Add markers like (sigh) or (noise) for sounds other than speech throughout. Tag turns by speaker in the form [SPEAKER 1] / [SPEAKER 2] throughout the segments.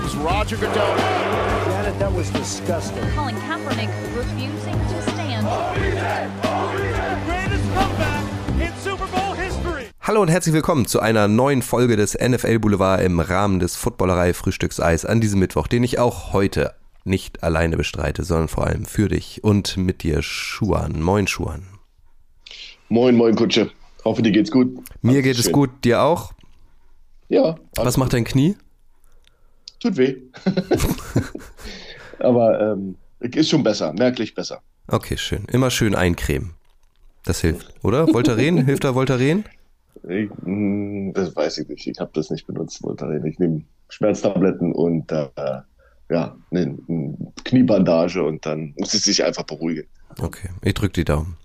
[SPEAKER 1] comes Roger Goodell.
[SPEAKER 2] Janet, that was disgusting.
[SPEAKER 3] Colin Kaepernick refusing to stand.
[SPEAKER 4] Hallo und herzlich willkommen zu einer neuen Folge des NFL Boulevard im Rahmen des Footballerei Frühstückseis an diesem Mittwoch, den ich auch heute nicht alleine bestreite, sondern vor allem für dich und mit dir Schuan. Moin Schuan.
[SPEAKER 5] Moin, moin, Kutsche. Hoffe, dir geht's gut.
[SPEAKER 4] Mir
[SPEAKER 5] Alles
[SPEAKER 4] geht es
[SPEAKER 5] schön.
[SPEAKER 4] gut, dir auch?
[SPEAKER 5] Ja.
[SPEAKER 4] Was macht dein Knie?
[SPEAKER 5] Tut weh. (laughs) Aber ähm, ist schon besser, merklich besser.
[SPEAKER 4] Okay, schön. Immer schön eincremen. Das hilft, oder? Voltaren? (laughs) hilft da Voltaren?
[SPEAKER 5] Ich, mh, das weiß ich nicht. Ich habe das nicht benutzt, Voltaren. Ich nehme Schmerztabletten und äh, ja, eine, Kniebandage und dann muss es sich einfach beruhigen.
[SPEAKER 4] Okay, ich drück die Daumen.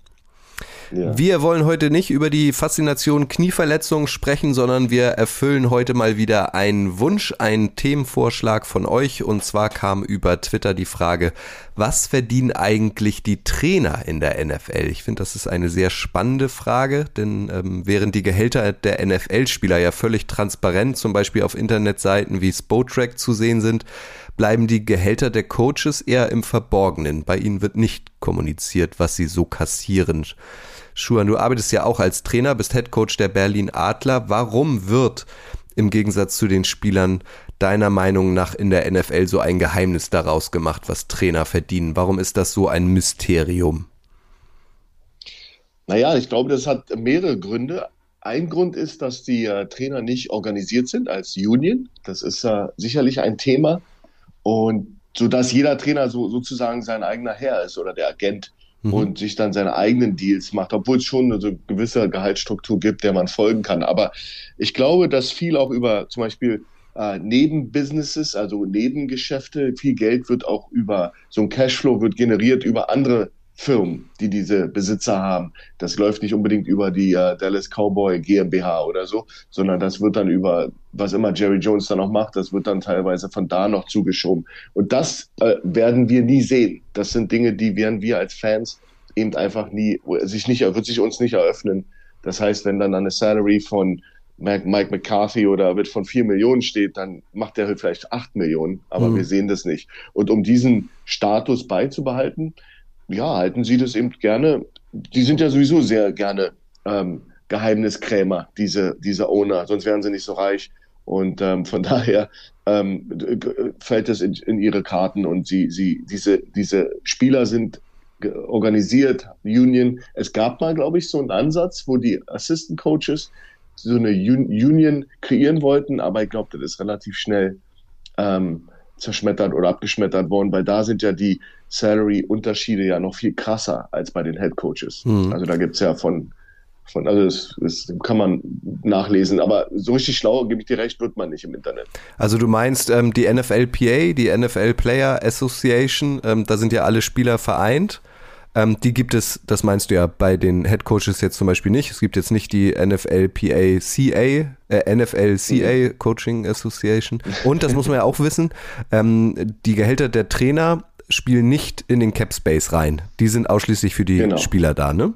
[SPEAKER 4] Wir wollen heute nicht über die Faszination Knieverletzung sprechen, sondern wir erfüllen heute mal wieder einen Wunsch, einen Themenvorschlag von euch. Und zwar kam über Twitter die Frage, was verdienen eigentlich die Trainer in der NFL? Ich finde, das ist eine sehr spannende Frage, denn ähm, während die Gehälter der NFL-Spieler ja völlig transparent, zum Beispiel auf Internetseiten wie Spotrack zu sehen sind, bleiben die Gehälter der Coaches eher im Verborgenen. Bei ihnen wird nicht kommuniziert, was sie so kassieren. Schuan, du arbeitest ja auch als Trainer, bist Head Coach der Berlin Adler. Warum wird im Gegensatz zu den Spielern deiner Meinung nach in der NFL so ein Geheimnis daraus gemacht, was Trainer verdienen? Warum ist das so ein Mysterium?
[SPEAKER 5] Naja, ich glaube, das hat mehrere Gründe. Ein Grund ist, dass die äh, Trainer nicht organisiert sind als Union. Das ist äh, sicherlich ein Thema. Und so dass jeder Trainer so sozusagen sein eigener Herr ist oder der Agent
[SPEAKER 4] Mhm.
[SPEAKER 5] und sich dann seine eigenen Deals macht, obwohl es schon eine so gewisse Gehaltsstruktur gibt, der man folgen kann. Aber ich glaube, dass viel auch über zum Beispiel äh, Nebenbusinesses, also Nebengeschäfte, viel Geld wird auch über so ein Cashflow wird generiert über andere Firmen, die diese Besitzer haben. Das läuft nicht unbedingt über die äh, Dallas Cowboy GmbH oder so, sondern das wird dann über, was immer Jerry Jones dann noch macht, das wird dann teilweise von da noch zugeschoben. Und das äh, werden wir nie sehen. Das sind Dinge, die werden wir als Fans eben einfach nie, sich nicht, wird sich uns nicht eröffnen. Das heißt, wenn dann eine Salary von Mike McCarthy oder wird von vier Millionen steht, dann macht der vielleicht acht Millionen, aber
[SPEAKER 4] Mhm.
[SPEAKER 5] wir sehen das nicht. Und um diesen Status beizubehalten, ja, halten Sie das eben gerne. Die sind ja sowieso sehr gerne ähm, Geheimniskrämer, diese, diese Owner, sonst wären sie nicht so reich. Und ähm, von (laughs) daher ähm, fällt es in, in ihre Karten und sie, sie, diese, diese Spieler sind organisiert, Union. Es gab mal, glaube ich, so einen Ansatz, wo die Assistant Coaches so eine Un Union kreieren wollten, aber ich glaube, das ist relativ schnell ähm, zerschmettert oder abgeschmettert worden, weil da sind ja die Salary-Unterschiede ja noch viel krasser als bei den Head Coaches.
[SPEAKER 4] Mhm.
[SPEAKER 5] Also da gibt's ja von, von also das, das kann man nachlesen, aber so richtig schlau, gebe ich dir recht, wird man nicht im Internet.
[SPEAKER 4] Also du meinst ähm, die NFLPA, die NFL Player Association, ähm, da sind ja alle Spieler vereint. Ähm, die gibt es, das meinst du ja bei den Head Coaches jetzt zum Beispiel nicht. Es gibt jetzt nicht die NFLPA CA, äh, NFLCA Coaching Association. Und das muss man ja auch wissen, ähm, die Gehälter der Trainer spielen nicht in den Cap Space rein. Die sind ausschließlich für die
[SPEAKER 5] Genau.
[SPEAKER 4] Spieler da, ne?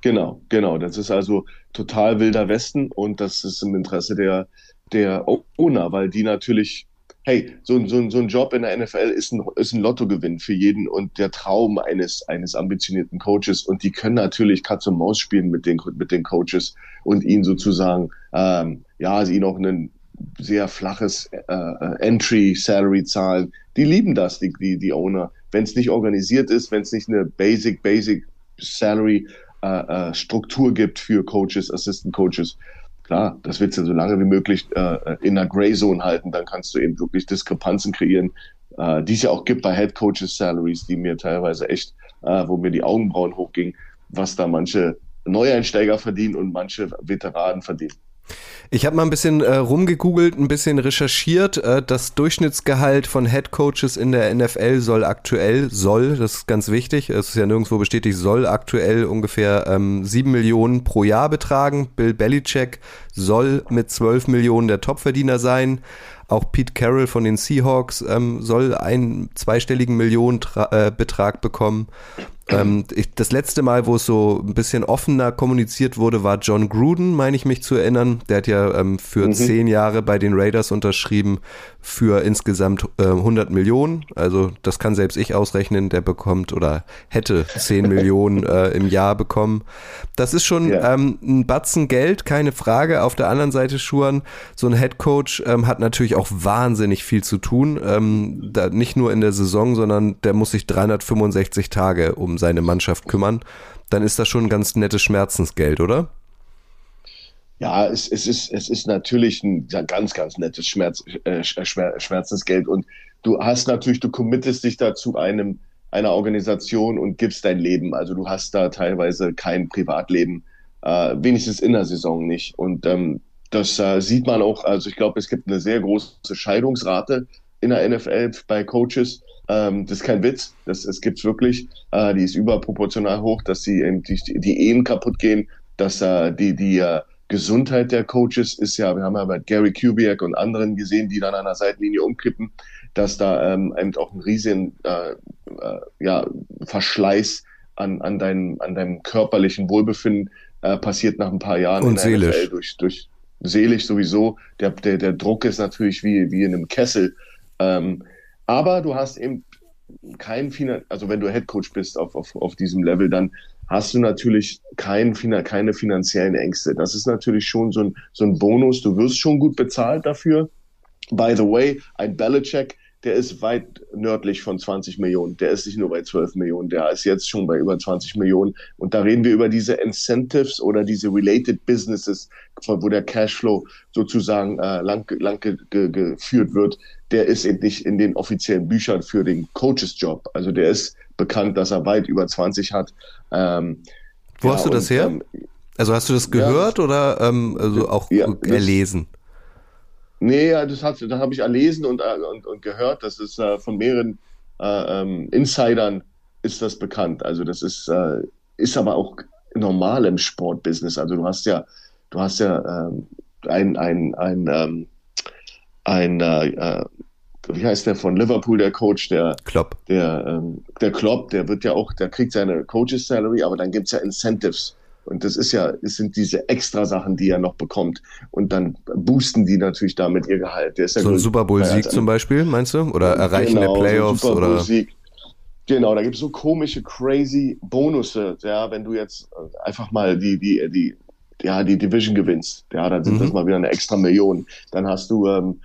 [SPEAKER 5] Genau, genau. Das ist also total wilder Westen und das ist im Interesse der, der Owner, weil die natürlich, hey, so, ein- so, ein- so ein Job in der NFL ist ein, ist ein Lottogewinn für jeden und der Traum eines, eines ambitionierten Coaches und die können natürlich Katz und Maus spielen mit den, mit den Coaches und ihnen sozusagen, ähm, ja, sie auch ein sehr flaches äh, äh, Entry-Salary zahlen. Die lieben das, die, die, die Owner. Wenn es nicht organisiert ist, wenn es nicht eine Basic, Basic Salary äh, äh, Struktur gibt für Coaches, Assistant Coaches. Klar, das willst du so lange wie möglich äh, in einer Gray Zone halten, dann kannst du eben wirklich Diskrepanzen kreieren, äh, die es ja auch gibt bei Head Coaches Salaries, die mir teilweise echt, äh, wo mir die Augenbrauen hochgingen, was da manche Neueinsteiger verdienen und manche Veteranen verdienen.
[SPEAKER 4] Ich habe mal ein bisschen äh, rumgegoogelt, ein bisschen recherchiert. Äh, das Durchschnittsgehalt von Head Coaches in der NFL soll aktuell, soll, das ist ganz wichtig, es ist ja nirgendwo bestätigt, soll aktuell ungefähr ähm, 7 Millionen pro Jahr betragen. Bill Belichick soll mit 12 Millionen der Topverdiener sein. Auch Pete Carroll von den Seahawks ähm, soll einen zweistelligen Millionenbetrag bekommen. Ähm, ich, das letzte Mal, wo es so ein bisschen offener kommuniziert wurde, war John Gruden, meine ich mich zu erinnern. Der hat ja ähm, für
[SPEAKER 5] Mhm.
[SPEAKER 4] zehn Jahre bei den Raiders unterschrieben für insgesamt äh, 100 Millionen. Also das kann selbst ich ausrechnen, der bekommt oder hätte 10 (laughs) Millionen äh, im Jahr bekommen. Das ist schon
[SPEAKER 5] Ja.
[SPEAKER 4] ähm, ein Batzen Geld, keine Frage. Auf der anderen Seite, Schuhan, so ein Head Coach ähm, hat natürlich auch wahnsinnig viel zu tun. Ähm, da, nicht nur in der Saison, sondern der muss sich 365 Tage um seine Mannschaft kümmern. Dann ist das schon ein ganz nettes Schmerzensgeld, oder?
[SPEAKER 5] Ja, es, es, ist, es ist natürlich ein ganz, ganz nettes Schmerz, äh, Schmer- Schmerzensgeld. Und du hast natürlich, du committest dich da zu einem, einer Organisation und gibst dein Leben. Also du hast da teilweise kein Privatleben, äh, wenigstens in der Saison nicht. Und ähm, das äh, sieht man auch, also ich glaube, es gibt eine sehr große Scheidungsrate in der NFL bei Coaches. Ähm, das ist kein Witz, das, es gibt's wirklich. Äh, die ist überproportional hoch, dass eben die, die Ehen kaputt gehen, dass äh, die, die äh, Gesundheit der Coaches ist ja, wir haben ja bei Gary Kubiak und anderen gesehen, die dann an der Seitenlinie umkippen, dass da ähm, eben auch ein riesen äh, äh, ja, Verschleiß an, an, deinem, an deinem körperlichen Wohlbefinden äh, passiert nach ein paar Jahren
[SPEAKER 4] Und seelisch.
[SPEAKER 5] Durch, durch seelisch sowieso. Der, der, der Druck ist natürlich wie, wie in einem Kessel. Ähm, aber du hast eben kein Finan also wenn du Head Coach bist auf, auf, auf diesem Level, dann hast du natürlich kein, keine finanziellen Ängste. Das ist natürlich schon so ein, so ein Bonus. Du wirst schon gut bezahlt dafür. By the way, ein Belichick, der ist weit nördlich von 20 Millionen. Der ist nicht nur bei 12 Millionen, der ist jetzt schon bei über 20 Millionen. Und da reden wir über diese Incentives oder diese related businesses, von wo der Cashflow sozusagen äh, lang, lang ge, ge, geführt wird. Der ist eben nicht in den offiziellen Büchern für den Coaches-Job. Also der ist bekannt, dass er weit über 20 hat. Ähm,
[SPEAKER 4] Wo
[SPEAKER 5] ja,
[SPEAKER 4] hast du das
[SPEAKER 5] und,
[SPEAKER 4] her?
[SPEAKER 5] ähm,
[SPEAKER 4] Also hast du das gehört oder ähm, also auch
[SPEAKER 5] Ja, das-
[SPEAKER 4] erlesen?
[SPEAKER 5] Nee, ja, das, hat, das habe ich erlesen und, äh, und, und gehört. Das ist äh, von mehreren äh, ähm, Insidern ist das bekannt. Also das ist, äh, ist aber auch normal im Sportbusiness. Also du hast ja, du hast ja ähm, ein, ein, ein, ähm, ein äh, äh, wie heißt der von Liverpool, der Coach, der,
[SPEAKER 4] Klopp.
[SPEAKER 5] der, ähm, der Klopp, der wird ja auch, der kriegt seine Coaches Salary, aber dann gibt's ja Incentives. Und das ist ja, es sind diese extra Sachen, die er noch bekommt. Und dann boosten die natürlich damit ihr Gehalt. Der ist ja
[SPEAKER 4] So ein Super Bowl-Sieg zum Beispiel, meinst du? Oder Erreichen
[SPEAKER 5] Genau,
[SPEAKER 4] der Playoffs
[SPEAKER 5] so Super
[SPEAKER 4] oder?
[SPEAKER 5] Bowl-Sieg. Genau, da gibt's so komische, crazy Bonusse, ja, wenn du jetzt einfach mal die, die, die, ja, die Division gewinnst, ja, dann sind
[SPEAKER 4] Mhm.
[SPEAKER 5] das mal wieder eine extra Million. Dann hast du, ähm,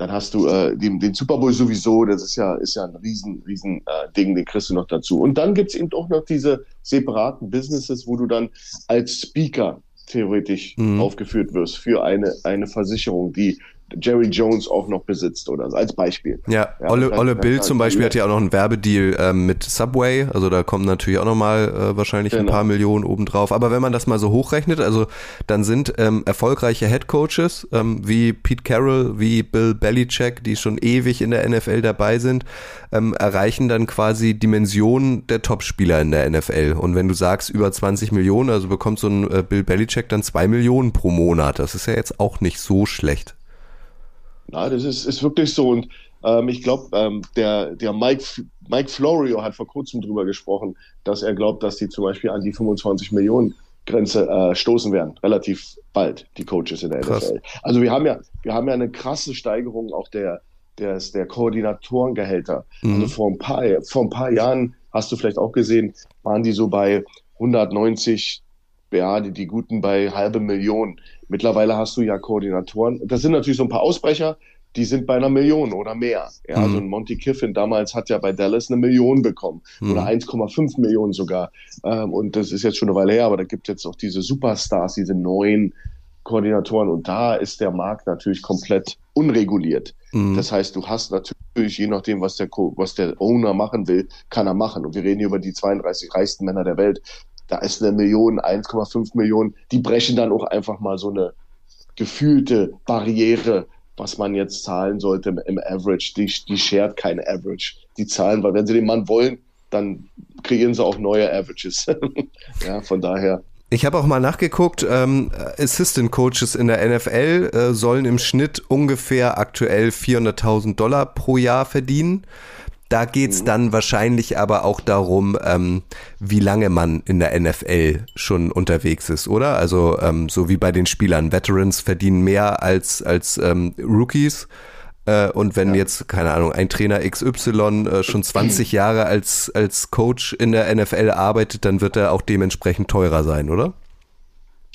[SPEAKER 5] dann hast du äh, den, den Super Bowl sowieso, das ist ja, ist ja ein riesen, riesen äh, Ding, den kriegst du noch dazu. Und dann gibt's eben auch noch diese separaten Businesses, wo du dann als Speaker theoretisch
[SPEAKER 4] Mhm.
[SPEAKER 5] aufgeführt wirst für eine, eine Versicherung, die Jerry Jones auch noch besitzt oder so, als Beispiel.
[SPEAKER 4] Ja,
[SPEAKER 5] Ja,
[SPEAKER 4] Olle, Olle Bill zum Beispiel
[SPEAKER 5] ja.
[SPEAKER 4] hat ja auch noch einen Werbedeal ähm, mit Subway, also da kommen natürlich auch nochmal äh, wahrscheinlich ein
[SPEAKER 5] Genau.
[SPEAKER 4] paar Millionen obendrauf. Aber wenn man das mal so hochrechnet, also dann sind ähm, erfolgreiche Head Coaches ähm, wie Pete Carroll, wie Bill Belichick, die schon ewig in der NFL dabei sind, ähm, erreichen dann quasi Dimensionen der Topspieler in der NFL. Und wenn du sagst über 20 Millionen, also bekommt so ein äh, Bill Belichick dann zwei Millionen pro Monat. Das ist ja jetzt auch nicht so schlecht.
[SPEAKER 5] Ja, das ist, ist wirklich so. Und ähm, ich glaube, ähm, der, der Mike, Mike Florio hat vor kurzem drüber gesprochen, dass er glaubt, dass die zum Beispiel an die 25 Millionen Grenze äh, stoßen werden, relativ bald, die Coaches in der
[SPEAKER 4] Krass.
[SPEAKER 5] NFL. Also wir haben ja, wir haben ja eine krasse Steigerung auch der, der, der Koordinatorengehälter.
[SPEAKER 4] Mhm.
[SPEAKER 5] Also vor ein paar, vor ein paar Jahren hast du vielleicht auch gesehen, waren die so bei 190, ja, die, die guten bei halbe Million. Mittlerweile hast du ja Koordinatoren. Das sind natürlich so ein paar Ausbrecher, die sind bei einer Million oder mehr. Ja,
[SPEAKER 4] Mhm.
[SPEAKER 5] so ein Monty Kiffin damals hat ja bei Dallas eine Million bekommen
[SPEAKER 4] Mhm.
[SPEAKER 5] oder 1,5 Millionen sogar. Ähm, und das ist jetzt schon eine Weile her, aber da gibt es jetzt auch diese Superstars, diese neuen Koordinatoren. Und da ist der Markt natürlich komplett unreguliert.
[SPEAKER 4] Mhm.
[SPEAKER 5] Das heißt, du hast natürlich, je nachdem, was der, Co was der Owner machen will, kann er machen. Und wir reden hier über die 32 reichsten Männer der Welt. Da ist eine Million, 1,5 Millionen. Die brechen dann auch einfach mal so eine gefühlte Barriere, was man jetzt zahlen sollte im, Average. Die, die shared keine Average. Die zahlen, weil wenn sie den Mann wollen, dann kreieren sie auch neue Averages. (laughs) ja, von daher.
[SPEAKER 4] Ich habe auch mal nachgeguckt, ähm, Assistant Coaches in der NFL äh, sollen im Schnitt ungefähr aktuell 400.000 Dollar pro Jahr verdienen. Da geht's dann wahrscheinlich aber auch darum, ähm, wie lange man in der NFL schon unterwegs ist, oder? Also ähm, so wie bei den Spielern. Veterans verdienen mehr als, als ähm, Rookies. Äh, und wenn jetzt, keine Ahnung, ein Trainer XY äh, schon 20 (clears throat) Jahre als, als Coach in der NFL arbeitet, dann wird er auch dementsprechend teurer sein, oder?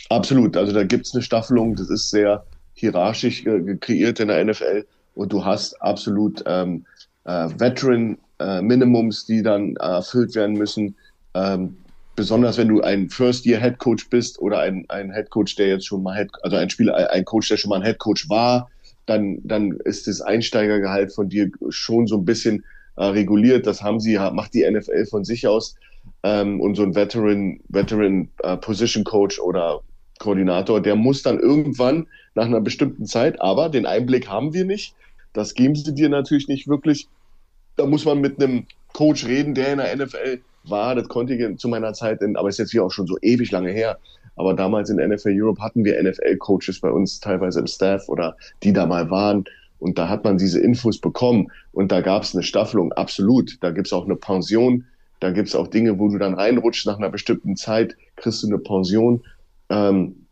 [SPEAKER 5] Absolut. Also da gibt es eine Staffelung, das ist sehr hierarchisch äh, kreiert in der NFL und du hast absolut ähm, äh, Veteran-Minimums, die dann erfüllt werden müssen. Ähm, besonders wenn du ein First-Year-Head Coach bist oder ein, ein Head Coach, der jetzt schon mal Head, also ein Spieler, ein Coach, der schon mal ein Head Coach war, dann, dann ist das Einsteigergehalt von dir schon so ein bisschen äh, reguliert. Das haben sie, macht die NFL von sich aus. Ähm, und so ein Veteran, Veteran äh, Position Coach oder Koordinator, der muss dann irgendwann nach einer bestimmten Zeit, aber den Einblick haben wir nicht. Das geben sie dir natürlich nicht wirklich. Da muss man mit einem Coach reden, der in der NFL war. Das konnte ich zu meiner Zeit, in, aber ist jetzt hier auch schon so ewig lange her. Aber damals in NFL Europe hatten wir NFL-Coaches bei uns teilweise im Staff oder die da mal waren. Und da hat man diese Infos bekommen. Und da gab es eine Staffelung, absolut. Da gibt es auch eine Pension. Da gibt es auch Dinge, wo du dann reinrutschst nach einer bestimmten Zeit, kriegst du eine Pension. Ähm,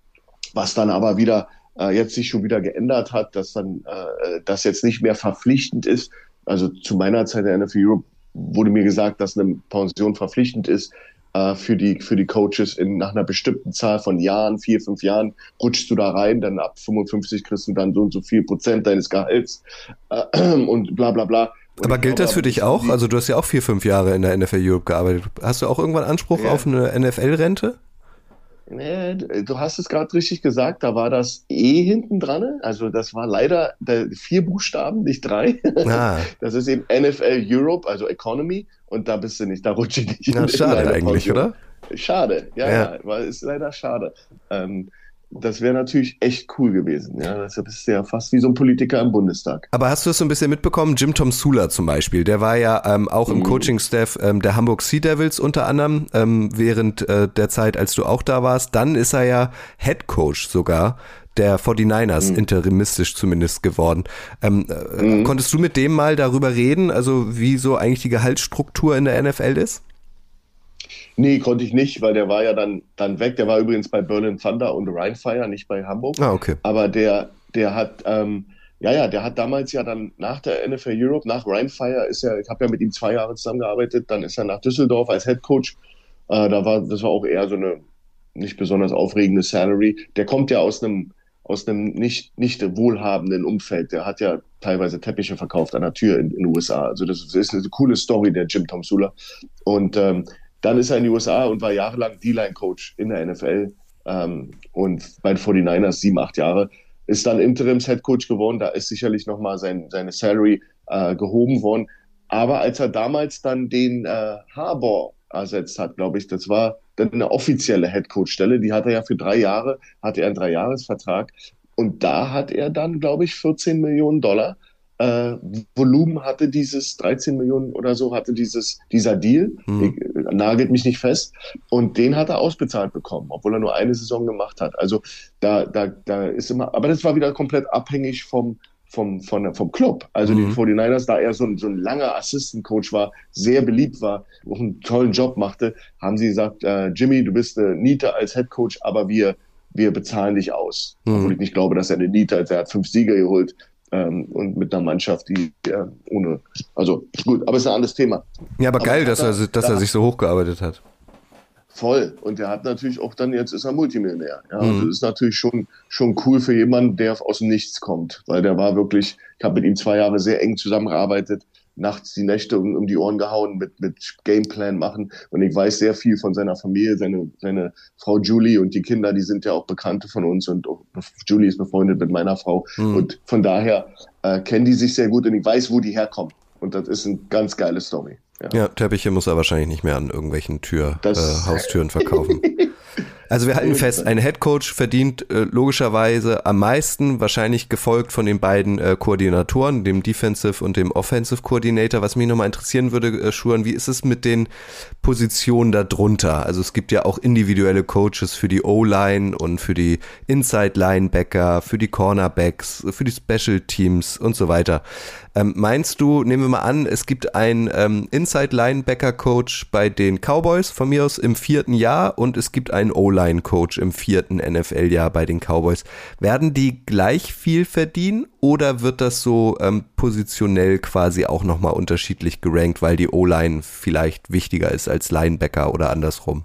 [SPEAKER 5] was dann aber wieder äh, jetzt sich schon wieder geändert hat, dass dann äh, das jetzt nicht mehr verpflichtend ist. Also zu meiner Zeit der NFL Europe wurde mir gesagt, dass eine Pension verpflichtend ist äh, für, die, für die Coaches. In, nach einer bestimmten Zahl von Jahren, vier, fünf Jahren, rutschst du da rein, dann ab 55 kriegst du dann so und so viel Prozent deines Gehalts äh, (clears throat) und bla bla bla. Und
[SPEAKER 4] Aber gilt glaube, das für dich auch? Also du hast ja auch vier, fünf Jahre in der NFL Europe gearbeitet. Hast du auch irgendwann Anspruch ja. auf eine NFL-Rente?
[SPEAKER 5] Nee, du hast es gerade richtig gesagt, da war das E hinten dran. Also das war leider vier Buchstaben, nicht drei. Ah. (laughs) Das ist eben NFL Europe, also Economy, und da bist du nicht, da rutsche ich nicht.
[SPEAKER 4] Na, schade eigentlich, oder?
[SPEAKER 5] Schade, ja, ja, ja, ist leider schade. Ähm, das wäre natürlich echt cool gewesen. Ja, das ist ja fast wie so ein Politiker im Bundestag.
[SPEAKER 4] Aber hast du es so ein bisschen mitbekommen? Jim Tom Sula zum Beispiel, der war ja ähm, auch im mhm. Coaching-Staff ähm, der Hamburg Sea Devils unter anderem ähm, während äh, der Zeit, als du auch da warst. Dann ist er ja Head Coach sogar der 49ers, mhm. interimistisch zumindest geworden. Ähm, äh, mhm. Konntest du mit dem mal darüber reden, also wie so eigentlich die Gehaltsstruktur in der NFL ist?
[SPEAKER 5] Nee, konnte ich nicht, weil der war ja dann, dann weg. Der war übrigens bei Berlin Thunder und Rheinfire, nicht bei Hamburg.
[SPEAKER 4] Ah, okay.
[SPEAKER 5] Aber der, der hat, ähm, ja, ja, der hat damals ja dann nach der NFL Europe, nach Rheinfire, ist ja, ich habe ja mit ihm zwei Jahre zusammengearbeitet, dann ist er nach Düsseldorf als Head Coach. Äh, da war, das war auch eher so eine nicht besonders aufregende Salary. Der kommt ja aus einem, aus einem nicht, nicht wohlhabenden Umfeld. Der hat ja teilweise Teppiche verkauft an der Tür in den USA. Also das ist eine coole Story, der Jim Tom Sula. Und ähm, dann ist er in die USA und war jahrelang D-Line-Coach in der NFL ähm, und bei den 49ers sieben, acht Jahre. Ist dann Interims-Head-Coach geworden, da ist sicherlich nochmal sein, seine Salary äh, gehoben worden. Aber als er damals dann den äh, Harbour ersetzt hat, glaube ich, das war dann eine offizielle Head-Coach-Stelle, die hat er ja für drei Jahre, hatte er einen Dreijahresvertrag. Und da hat er dann, glaube ich, 14 Millionen Dollar äh, Volumen hatte dieses 13 Millionen oder so hatte dieses dieser Deal. Mhm. Ich, nagelt mich nicht fest. Und den hat er ausbezahlt bekommen, obwohl er nur eine Saison gemacht hat. Also da da da ist immer, aber das war wieder komplett abhängig vom vom, von, vom Club. Also mhm. die 49ers, da er so ein, so ein langer Assistant Coach war, sehr beliebt war, auch einen tollen Job machte, haben sie gesagt, äh, Jimmy, du bist eine Niete als Head Coach, aber wir, wir bezahlen dich aus. Mhm. Obwohl ich nicht glaube, dass er eine Niete hat. Er hat fünf Sieger geholt ähm, und mit einer Mannschaft, die ja, ohne, also gut, aber es ist ein anderes Thema.
[SPEAKER 4] Ja, aber, aber geil, dass er, dass da, er sich so hochgearbeitet hat.
[SPEAKER 5] Voll. Und er hat natürlich auch dann, jetzt ist er Multimillionär. Ja, mhm. das ist natürlich schon, schon cool für jemanden, der aus dem Nichts kommt. Weil der war wirklich, ich habe mit ihm zwei Jahre sehr eng zusammengearbeitet nachts die Nächte um, um die Ohren gehauen mit, mit Gameplan machen. Und ich weiß sehr viel von seiner Familie, seine, seine Frau Julie und die Kinder, die sind ja auch Bekannte von uns und auch, Julie ist befreundet mit meiner Frau. Mhm. Und von daher äh, kennen die sich sehr gut und ich weiß, wo die herkommen. Und das ist eine ganz geile Story.
[SPEAKER 4] Ja, ja Teppiche muss er wahrscheinlich nicht mehr an irgendwelchen Tür, das, äh, Haustüren verkaufen. (laughs) Also wir halten fest, ein Head Coach verdient äh, logischerweise am meisten, wahrscheinlich gefolgt von den beiden äh, Koordinatoren, dem Defensive und dem Offensive Coordinator. Was mich nochmal interessieren würde, äh, Schuan, wie ist es mit den Positionen darunter? Also es gibt ja auch individuelle Coaches für die O-Line und für die Inside Linebacker, für die Cornerbacks, für die Special Teams und so weiter. Ähm, meinst du, nehmen wir mal an, es gibt einen ähm, Inside Linebacker Coach bei den Cowboys von mir aus im vierten Jahr und es gibt einen O O-Line-Coach im vierten NFL-Jahr bei den Cowboys. Werden die gleich viel verdienen oder wird das so ähm, positionell quasi auch nochmal unterschiedlich gerankt, weil die O-Line vielleicht wichtiger ist als Linebacker oder andersrum?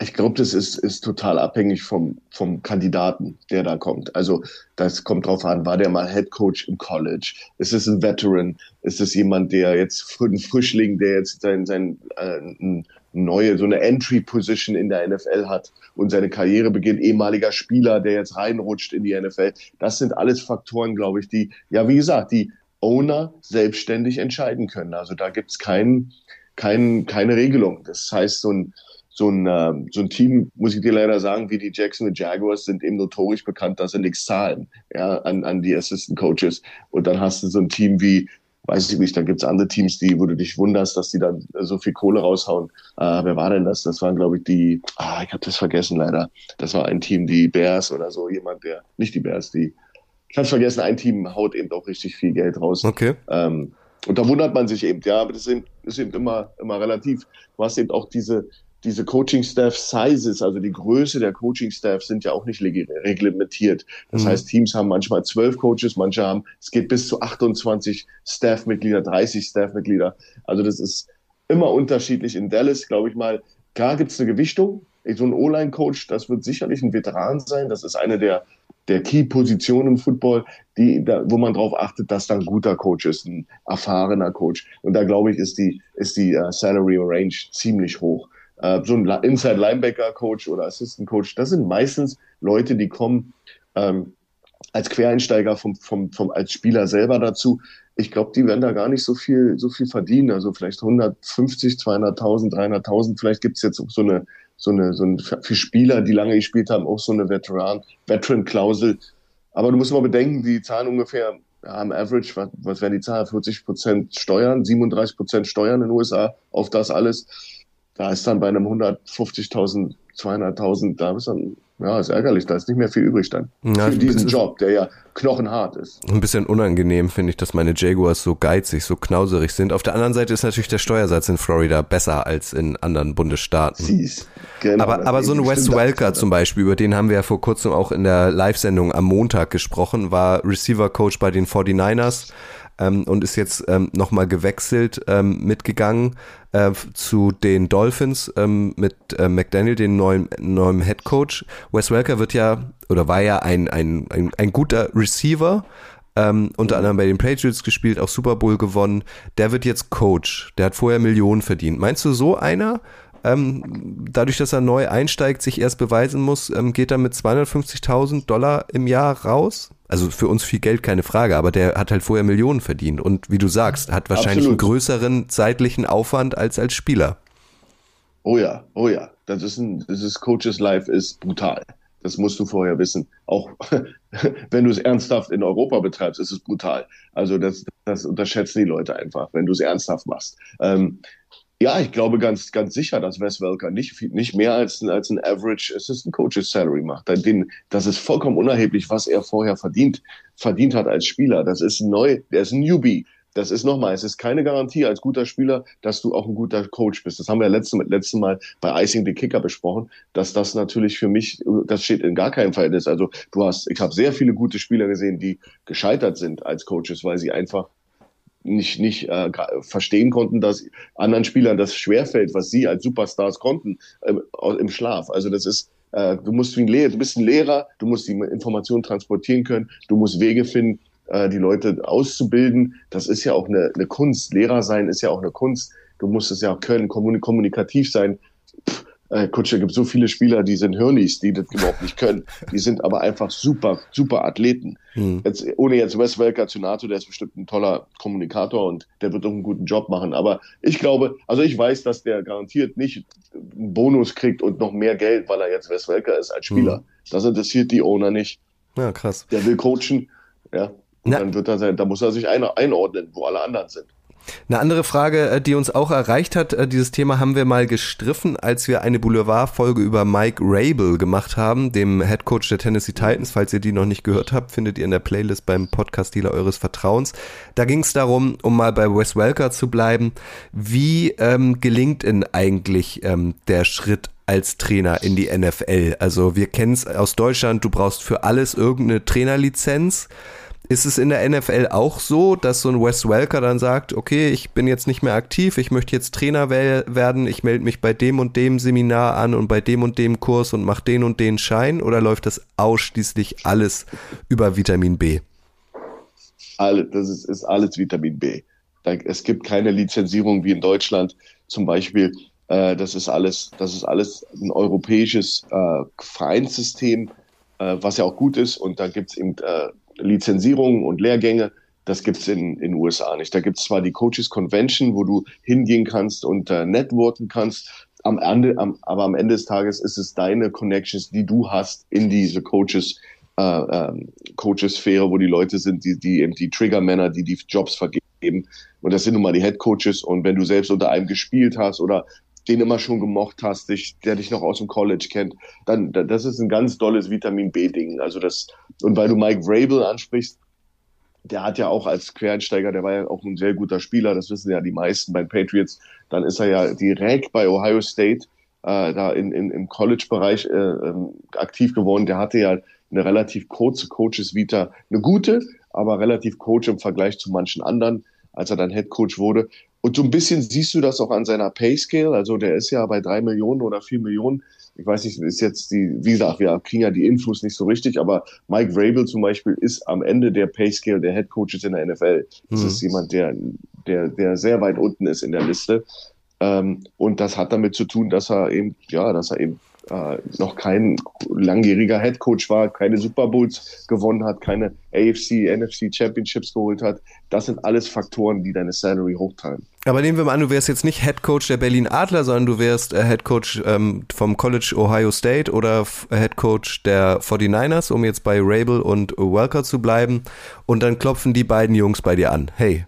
[SPEAKER 5] Ich glaube, das ist, ist total abhängig vom, vom Kandidaten, der da kommt. Also das kommt drauf an, war der mal Head Coach im College? Ist es ein Veteran? Ist es jemand, der jetzt ein Frischling, der jetzt sein, sein äh, neue, so eine Entry-Position in der NFL hat und seine Karriere beginnt, ehemaliger Spieler, der jetzt reinrutscht in die NFL? Das sind alles Faktoren, glaube ich, die, ja, wie gesagt, die Owner selbstständig entscheiden können. Also da gibt's kein, kein, keine Regelung. Das heißt, so ein so ein, äh, so ein Team, muss ich dir leider sagen, wie die Jacksonville Jaguars sind eben notorisch bekannt, dass sie nichts zahlen ja, an, an die Assistant Coaches. Und dann hast du so ein Team wie, weiß ich nicht, da gibt's andere Teams, die, wo du dich wunderst, dass die dann so viel Kohle raushauen. Äh, wer war denn das? Das waren, glaube ich, die, ah, ich habe das vergessen leider. Das war ein Team, die Bears oder so, jemand, der, nicht die Bears, die, ich habe vergessen, ein Team haut eben auch richtig viel Geld raus.
[SPEAKER 4] Okay.
[SPEAKER 5] Ähm, und da wundert man sich eben, ja, aber das ist eben, ist eben immer, immer relativ. Du hast eben auch diese, diese Coaching-Staff-Sizes, also die Größe der Coaching-Staff sind ja auch nicht reglementiert. Das mhm. heißt, Teams haben manchmal zwölf Coaches, manche haben, es geht bis zu 28 Staff-Mitglieder, 30 Staff-Mitglieder. Also das ist immer unterschiedlich. In Dallas, glaube ich mal, klar gibt es eine Gewichtung. So ein O-Line-Coach, das wird sicherlich ein Veteran sein. Das ist eine der, der Key-Positionen im Football, die, da, wo man darauf achtet, dass da ein guter Coach ist, ein erfahrener Coach. Und da glaube ich, ist die, ist die uh, Salary Range ziemlich hoch äh, so ein Inside Linebacker Coach oder Assistant Coach, das sind meistens Leute, die kommen ähm, als Quereinsteiger vom, vom, vom, als Spieler selber dazu. Ich glaube, die werden da gar nicht so viel, so viel verdienen. Also vielleicht 150, 200.000, 300.000. Vielleicht gibt's jetzt so eine, so eine, so ein, für Spieler, die lange gespielt haben, auch so eine Veteran, Veteran-Klausel. Aber du musst mal bedenken, die zahlen ungefähr ja, im Average, was, was wären die Zahlen? 40 Prozent Steuern, 37 Prozent Steuern in den USA auf das alles da ist dann bei einem 150.000, 200.000, da ist dann, ja, ist ärgerlich, da ist nicht mehr viel übrig dann. Ja, für diesen Job, der ja knochenhart ist.
[SPEAKER 4] Ein bisschen unangenehm finde ich, dass meine Jaguars so geizig, so knauserig sind. Auf der anderen Seite ist natürlich der Steuersatz in Florida besser als in anderen Bundesstaaten. Siehst. Genau, aber, aber so ein Wes Welker zum Beispiel, über den haben wir ja vor kurzem auch in der Live-Sendung am Montag gesprochen, war Receiver-Coach bei den 49ers ähm, und ist jetzt ähm, nochmal gewechselt, ähm, mitgegangen äh, zu den Dolphins ähm, mit äh, McDaniel, den neuen, neuen Head Coach. Wes Welker wird ja oder war ja ein, ein, ein, ein guter Receiver. Ähm, unter anderem bei den Patriots gespielt, auch Super Bowl gewonnen. Der wird jetzt Coach. Der hat vorher Millionen verdient. Meinst du, so einer ähm, dadurch, dass er neu einsteigt, sich erst beweisen muss, ähm, geht er mit 250.000 Dollar im Jahr raus. Also für uns viel Geld, keine Frage, aber der hat halt vorher Millionen verdient und wie du sagst, hat wahrscheinlich Absolut. einen größeren zeitlichen Aufwand als als Spieler.
[SPEAKER 5] Oh ja, oh ja, das ist ein, das ist Coaches Life ist brutal. Das musst du vorher wissen. Auch (laughs) wenn du es ernsthaft in Europa betreibst, ist es brutal. Also das, das unterschätzen die Leute einfach, wenn du es ernsthaft machst. Ähm, ja, ich glaube ganz, ganz sicher, dass Wes Welker nicht, nicht mehr als, als ein Average Assistant Coaches Salary macht. Den, das ist vollkommen unerheblich, was er vorher verdient, verdient hat als Spieler. Das ist neu, der ist ein Newbie. Das ist nochmal, es ist keine Garantie als guter Spieler, dass du auch ein guter Coach bist. Das haben wir ja letztes, letztes Mal bei Icing the Kicker besprochen, dass das natürlich für mich, das steht in gar keinem Verhältnis. Also du hast, ich habe sehr viele gute Spieler gesehen, die gescheitert sind als Coaches, weil sie einfach nicht, nicht äh, verstehen konnten, dass anderen Spielern das schwerfällt, was sie als Superstars konnten äh, im Schlaf. Also das ist, äh, du musst wie ein Lehrer, du bist ein Lehrer, du musst die Informationen transportieren können, du musst Wege finden, äh, die Leute auszubilden. Das ist ja auch eine, eine Kunst. Lehrer sein ist ja auch eine Kunst. Du musst es ja auch können, kommunikativ sein. Pff, äh, Kutsche, gibt so viele Spieler, die sind Hirnis, die das überhaupt nicht können. Die sind aber einfach super, super Athleten. Hm. Jetzt, ohne jetzt Wes Welker zu NATO, der ist bestimmt ein toller Kommunikator und der wird auch einen guten Job machen. Aber ich glaube, also ich weiß, dass der garantiert nicht einen Bonus kriegt und noch mehr Geld, weil er jetzt Wes Welker ist als Spieler. Hm. Das interessiert die Owner nicht.
[SPEAKER 4] Ja, krass.
[SPEAKER 5] Der will coachen, ja. Und dann wird er sein, da muss er sich ein, einordnen, wo alle anderen sind.
[SPEAKER 4] Eine andere Frage, äh, die uns auch erreicht hat, äh, dieses Thema haben wir mal gestriffen, als wir eine Boulevard-Folge über Mike Rabel gemacht haben, dem Head Coach der Tennessee Titans. Falls ihr die noch nicht gehört habt, findet ihr in der Playlist beim Podcast-Dealer eures Vertrauens. Da ging es darum, um mal bei Wes Welker zu bleiben, wie ähm, gelingt denn eigentlich ähm, der Schritt als Trainer in die NFL? Also wir kennen es aus Deutschland, du brauchst für alles irgendeine Trainerlizenz. Ist es in der NFL auch so, dass so ein Wes Welker dann sagt, okay, ich bin jetzt nicht mehr aktiv, ich möchte jetzt Trainer werden, ich melde mich bei dem und dem Seminar an und bei dem und dem Kurs und mache den und den Schein oder läuft das ausschließlich alles über Vitamin B?
[SPEAKER 5] Alle, das ist, ist alles Vitamin B. Es gibt keine Lizenzierung wie in Deutschland zum Beispiel. Äh, das ist alles, das ist alles ein europäisches äh, Vereinssystem, äh, was ja auch gut ist. Und da gibt es eben äh, Lizenzierungen und Lehrgänge. Das gibt es in den USA nicht. Da gibt es zwar die Coaches Convention, wo du hingehen kannst und äh, networken kannst, am Ende, am, aber am Ende des Tages ist es deine Connections, die du hast in diese Coaches, äh, ähm, Coaches-Sphäre, wo die Leute sind, die, die eben die Triggermänner, die die Jobs vergeben. Und das sind nun mal die Head Coaches. Und wenn du selbst unter einem gespielt hast oder den immer schon gemocht hast, dich, der dich noch aus dem College kennt, dann das ist ein ganz dolles Vitamin B-Ding. Also das, und weil du Mike Vrabel ansprichst, der hat ja auch als Quereinsteiger, der war ja auch ein sehr guter Spieler, das wissen ja die meisten bei Patriots. Dann ist er ja direkt bei Ohio State äh, da in, in, im College-Bereich äh, ähm, aktiv geworden. Der hatte ja eine relativ kurze Coaches-Vita, eine gute, aber relativ Coach im Vergleich zu manchen anderen, als er dann Head Coach wurde. Und so ein bisschen siehst du das auch an seiner Payscale. Also der ist ja bei drei Millionen oder vier Millionen. Ich weiß nicht, ist jetzt die, wie gesagt, wir kriegen ja die Infos nicht so richtig, aber Mike Vrabel zum Beispiel ist am Ende der Payscale der Head Coaches in der NFL. Das mhm. ist jemand, der, der, der sehr weit unten ist in der Liste. Ähm, und das hat damit zu tun, dass er eben, ja, dass er eben äh, noch kein langjähriger Head Coach war, keine Super Bowls gewonnen hat, keine AFC, NFC Championships geholt hat. Das sind alles Faktoren, die deine Salary hochtreiben.
[SPEAKER 4] Aber nehmen wir mal an, du wärst jetzt nicht Head Coach der Berlin Adler, sondern du wärst äh, Head Coach ähm, vom College Ohio State oder Head Coach der 49ers, um jetzt bei Rabel und Welker zu bleiben. Und dann klopfen die beiden Jungs bei dir an. Hey,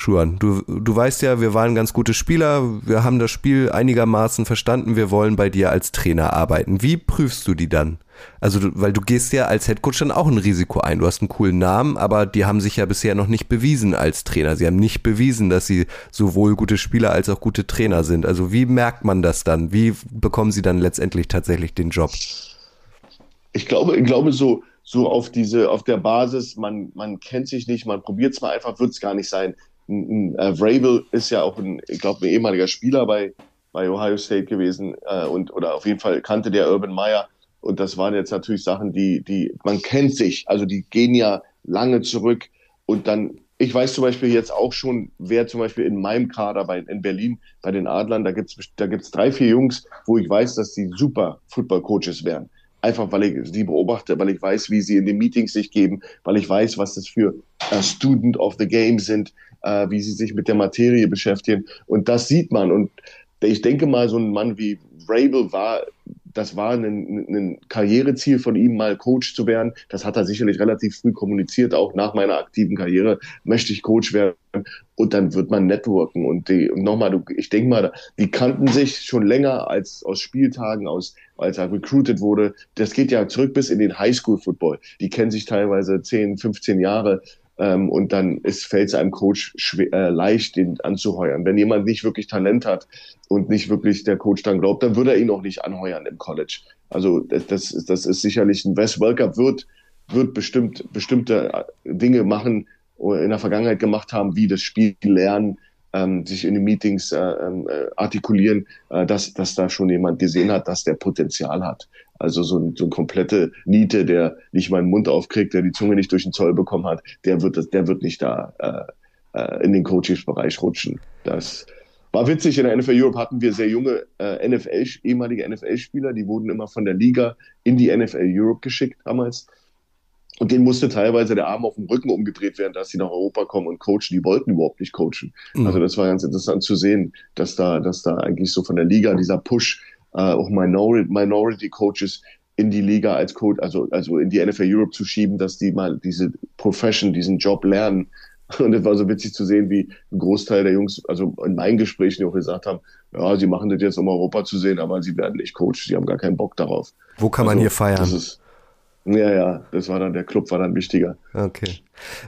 [SPEAKER 4] Schuan, du, du weißt ja, wir waren ganz gute Spieler, wir haben das Spiel einigermaßen verstanden, wir wollen bei dir als Trainer arbeiten. Wie prüfst du die dann? Also, du, weil du gehst ja als Headcoach dann auch ein Risiko ein. Du hast einen coolen Namen, aber die haben sich ja bisher noch nicht bewiesen als Trainer. Sie haben nicht bewiesen, dass sie sowohl gute Spieler als auch gute Trainer sind. Also, wie merkt man das dann? Wie bekommen sie dann letztendlich tatsächlich den Job?
[SPEAKER 5] Ich glaube, ich glaube so, so auf diese, auf der Basis, man, man kennt sich nicht, man probiert es mal einfach, wird es gar nicht sein ein, ein, äh, Vrabel ist ja auch ein, ich glaube, ein ehemaliger Spieler bei, bei Ohio State gewesen äh, und oder auf jeden Fall kannte der Urban Meyer. Und das waren jetzt natürlich Sachen, die, die, man kennt sich, also die gehen ja lange zurück. Und dann, ich weiß zum Beispiel jetzt auch schon, wer zum Beispiel in meinem Kader bei, in Berlin bei den Adlern, da gibt's da gibt's drei, vier Jungs, wo ich weiß, dass die super Football-Coaches wären. Einfach weil ich sie beobachte, weil ich weiß, wie sie in den Meetings sich geben, weil ich weiß, was das für uh, Student of the Game sind, äh, wie sie sich mit der Materie beschäftigen. Und das sieht man. Und ich denke mal, so ein Mann wie Rabel war, das war ein, ein Karriereziel von ihm, mal Coach zu werden. Das hat er sicherlich relativ früh kommuniziert, auch nach meiner aktiven Karriere möchte ich Coach werden. Und dann wird man networken. Und, die, nochmal, ich denke mal, die kannten sich schon länger als aus Spieltagen, aus, als er recruited wurde. Das geht ja zurück bis in den Highschool-Football. Die kennen sich teilweise 10, 15 Jahre ähm, und dann fällt es einem Coach schwer, äh, leicht, den anzuheuern. Wenn jemand nicht wirklich Talent hat und nicht wirklich der Coach dann glaubt, dann würde er ihn auch nicht anheuern im College. Also das, das, ist sicherlich ein Wes Welker wird, wird bestimmt bestimmte äh, Dinge machen, in der Vergangenheit gemacht haben, wie das Spiel lernen, ähm, sich in den Meetings äh, ähm, äh, artikulieren, äh, dass, dass da schon jemand gesehen hat, dass der Potenzial hat. Also so ein, so ein komplette Niete, der nicht mal den Mund aufkriegt, der die Zunge nicht durch den Zoll bekommen hat, der wird, der wird nicht da äh, äh, in den Coaches-Bereich rutschen. Das war witzig. In der NFL Europe hatten wir sehr junge äh, NFL, ehemalige NFL-Spieler, die wurden immer von der Liga in die NFL Europe geschickt damals. Und denen musste teilweise der Arm auf dem Rücken umgedreht werden, dass sie nach Europa kommen und coachen. Die wollten überhaupt nicht coachen. Mhm. Also das war ganz interessant zu sehen, dass da, dass da eigentlich so von der Liga dieser Push auch Minority, Minority Coaches in die Liga als Coach, also, also in die NFL Europe zu schieben, dass die mal diese Profession, diesen Job lernen, (laughs) Und es war so witzig zu sehen, wie ein Großteil der Jungs, also in meinen Gesprächen auch gesagt haben, ja, sie machen das jetzt, um Europa zu sehen, aber sie werden nicht Coach, sie haben gar keinen Bock darauf.
[SPEAKER 4] Wo kann man
[SPEAKER 5] Also,
[SPEAKER 4] hier feiern?
[SPEAKER 5] Das ist, ja, ja, das war dann, der Club war dann wichtiger.
[SPEAKER 4] Okay.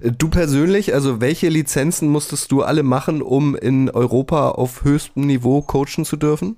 [SPEAKER 4] Äh, Du persönlich, also welche Lizenzen musstest du alle machen, um in Europa auf höchstem Niveau coachen zu dürfen?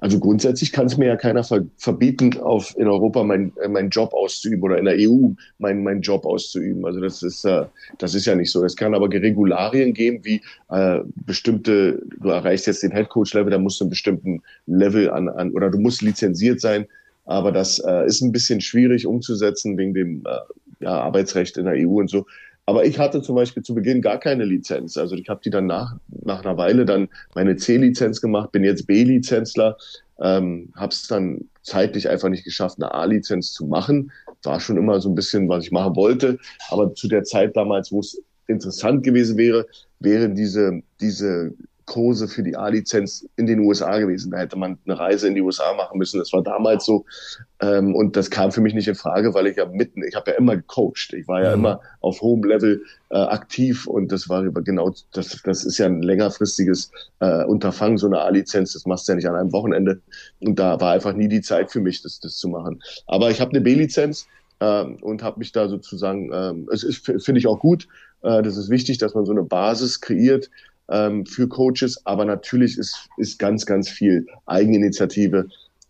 [SPEAKER 5] Also grundsätzlich kann es mir ja keiner ver verbieten, auf in Europa meinen äh, meinen Job auszuüben oder in der EU meinen meinen Job auszuüben. Also das ist äh, das ist ja nicht so. Es kann aber Regularien geben, wie äh, bestimmte. Du erreichst jetzt den Headcoach Level, da musst du einen bestimmten Level an, an oder du musst lizenziert sein. Aber das äh, ist ein bisschen schwierig umzusetzen wegen dem äh, ja, Arbeitsrecht in der EU und so. Aber ich hatte zum Beispiel zu Beginn gar keine Lizenz. Also ich habe die dann nach, nach einer Weile dann meine C-Lizenz gemacht, bin jetzt B-Lizenzler, ähm, habe es dann zeitlich einfach nicht geschafft, eine A-Lizenz zu machen. War schon immer so ein bisschen, was ich machen wollte. Aber zu der Zeit damals, wo es interessant gewesen wäre, wären diese, diese Kurse für die A-Lizenz in den USA gewesen. Da hätte man eine Reise in die USA machen müssen. Das war damals so. Ähm, und das kam für mich nicht in Frage, weil ich ja mitten, ich habe ja immer gecoacht. Ich war ja
[SPEAKER 4] Mhm.
[SPEAKER 5] immer auf hohem Level äh, aktiv und das war über genau, das, das ist ja ein längerfristiges äh, Unterfangen, so eine A-Lizenz. Das machst du ja nicht an einem Wochenende. Und da war einfach nie die Zeit für mich, das, das zu machen. Aber ich habe eine B-Lizenz ähm, und habe mich da sozusagen, ähm, es ist, finde ich auch gut. Äh, das ist wichtig, dass man so eine Basis kreiert ähm, für Coaches, aber natürlich ist, ist ganz, ganz viel Eigeninitiative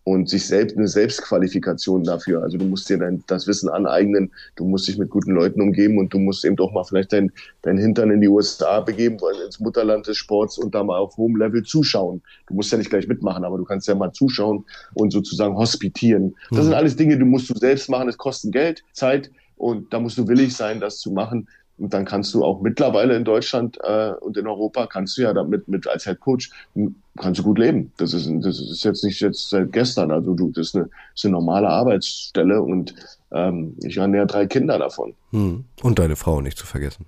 [SPEAKER 5] und sich selbst eine Selbstqualifikation dafür. Also du musst dir dein, das Wissen aneignen, du musst dich mit guten Leuten umgeben und du musst eben doch mal vielleicht dein, dein Hintern in die USA begeben, weil ins Mutterland des Sports und da mal auf hohem Level zuschauen. Du musst ja nicht gleich mitmachen, aber du kannst ja mal zuschauen und sozusagen hospitieren. Das sind alles Dinge, die musst du selbst machen. Es kosten Geld, Zeit und da musst du willig sein, das zu machen. Und dann kannst du auch mittlerweile in Deutschland äh, und in Europa kannst du ja damit mit als Head Coach kannst du gut leben. Das ist das ist jetzt nicht jetzt seit gestern. Also du das ist eine, das ist eine normale Arbeitsstelle und ähm, ich ernähre drei Kinder davon.
[SPEAKER 4] Hm. Und deine Frau nicht zu vergessen.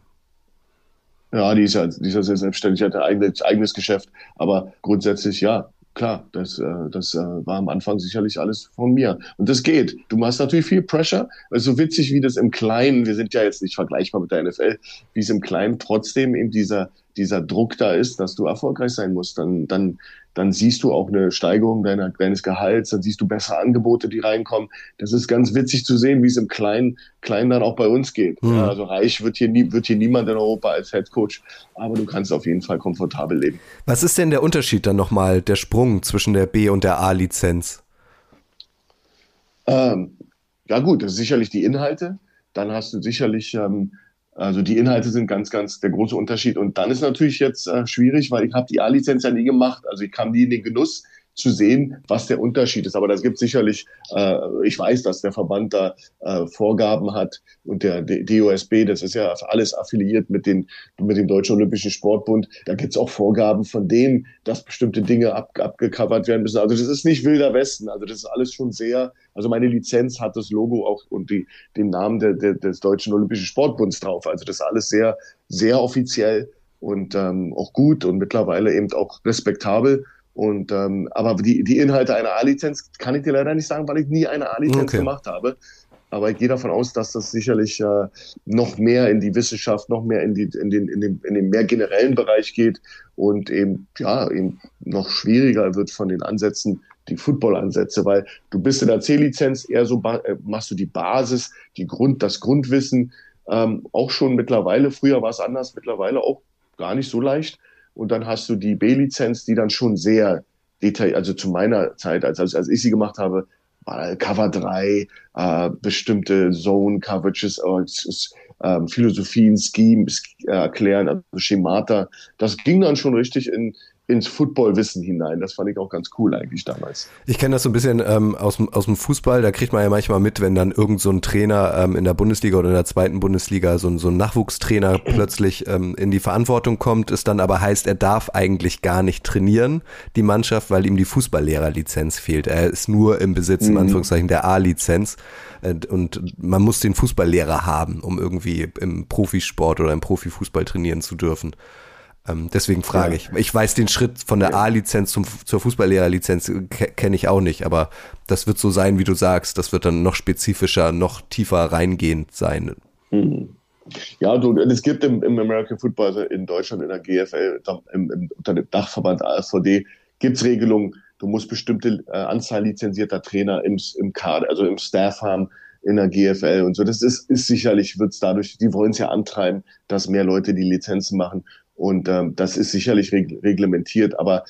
[SPEAKER 5] Ja, die ist ja, die ist ja sehr selbstständig, hat ein eigenes, eigenes Geschäft. Aber grundsätzlich ja, klar, das, äh, das äh, war am Anfang sicherlich alles von mir. Und das geht. Du hast natürlich viel Pressure. Es ist so witzig, wie das im Kleinen, wir sind ja jetzt nicht vergleichbar mit der NFL, wie es im Kleinen trotzdem eben dieser, dieser Druck da ist, dass du erfolgreich sein musst. Dann, dann, dann siehst du auch eine Steigerung deiner, deines Gehalts, dann siehst du bessere Angebote, die reinkommen. Das ist ganz witzig zu sehen, wie es im Kleinen, Kleinen dann auch bei uns geht.
[SPEAKER 4] Mhm.
[SPEAKER 5] Ja, also reich wird hier, nie, wird hier niemand in Europa als Head Coach, aber du kannst auf jeden Fall komfortabel leben.
[SPEAKER 4] Was ist denn der Unterschied dann nochmal, der Sprung zwischen der B- und der A-Lizenz?
[SPEAKER 5] Ähm, ja gut, das ist sicherlich die Inhalte. Dann hast du sicherlich, ähm, also die Inhalte sind ganz, ganz der große Unterschied. Und dann ist natürlich jetzt äh, schwierig, weil ich habe die A-Lizenz ja nie gemacht. Also ich kam nie in den Genuss zu sehen, was der Unterschied ist. Aber das gibt sicherlich, äh, ich weiß, dass der Verband da äh, Vorgaben hat und der DOSB, das ist ja alles affiliiert mit, den, mit dem Deutschen Olympischen Sportbund. Da gibt es auch Vorgaben von denen, dass bestimmte Dinge ab, abgecovert werden müssen. Also das ist nicht wilder Westen. Also das ist alles schon sehr, also meine Lizenz hat das Logo auch und die, den Namen der, der, des Deutschen Olympischen Sportbunds drauf. Also das ist alles sehr, sehr offiziell und ähm, auch gut und mittlerweile eben auch respektabel. Und ähm, aber die, die Inhalte einer A-Lizenz kann ich dir leider nicht sagen, weil ich nie eine A-Lizenz
[SPEAKER 4] Okay.
[SPEAKER 5] gemacht habe. Aber ich gehe davon aus, dass das sicherlich äh, noch mehr in die Wissenschaft, noch mehr in, die, in, den, in, den, in den mehr generellen Bereich geht und eben, ja, eben noch schwieriger wird von den Ansätzen, die Football-Ansätze, weil du bist in der C-Lizenz eher so, äh, machst du die Basis, die Grund, das Grundwissen, ähm, auch schon mittlerweile, früher war es anders, mittlerweile auch gar nicht so leicht. Und dann hast du die B-Lizenz, die dann schon sehr detailliert, also zu meiner Zeit, als, als, ich sie gemacht habe, war Cover 3, äh, bestimmte Zone-Coverages, äh, ähm, Philosophien, Schemes äh, erklären, also Schemata. Das ging dann schon richtig in, ins Footballwissen hinein. Das fand ich auch ganz cool eigentlich damals.
[SPEAKER 4] Ich kenne das so ein bisschen ähm, aus, dem- aus dem Fußball, da kriegt man ja manchmal mit, wenn dann irgend so ein Trainer ähm, in der Bundesliga oder in der zweiten Bundesliga, so, ein- so ein Nachwuchstrainer (clears throat) plötzlich ähm, in die Verantwortung kommt, es dann aber heißt, er darf eigentlich gar nicht trainieren, die Mannschaft, weil ihm die Fußballlehrerlizenz fehlt. Er ist nur im Besitz, in
[SPEAKER 5] Mhm.
[SPEAKER 4] Anführungszeichen, der A-Lizenz. Äh, Und man muss den Fußballlehrer haben, um irgendwie im Profisport oder im Profifußball trainieren zu dürfen. Ähm, deswegen frage
[SPEAKER 5] Ja.
[SPEAKER 4] ich. Ich weiß den Schritt von der A-Lizenz zum, zur Fußballlehrerlizenz ke- kenne ich auch nicht, aber das wird so sein, wie du sagst. Das wird dann noch spezifischer, noch tiefer reingehend sein.
[SPEAKER 5] Mhm. Ja, du, es gibt im, im American Football also in Deutschland, in der GFL, im, im, unter dem Dachverband ASVD, gibt es Regelungen, du musst bestimmte äh, Anzahl lizenzierter Trainer im, im Kader, also im Staff haben in der GFL und so. Das ist, ist sicherlich, wird es dadurch, die wollen es ja antreiben, dass mehr Leute die Lizenzen machen. Und ähm, das ist sicherlich reg reglementiert, aber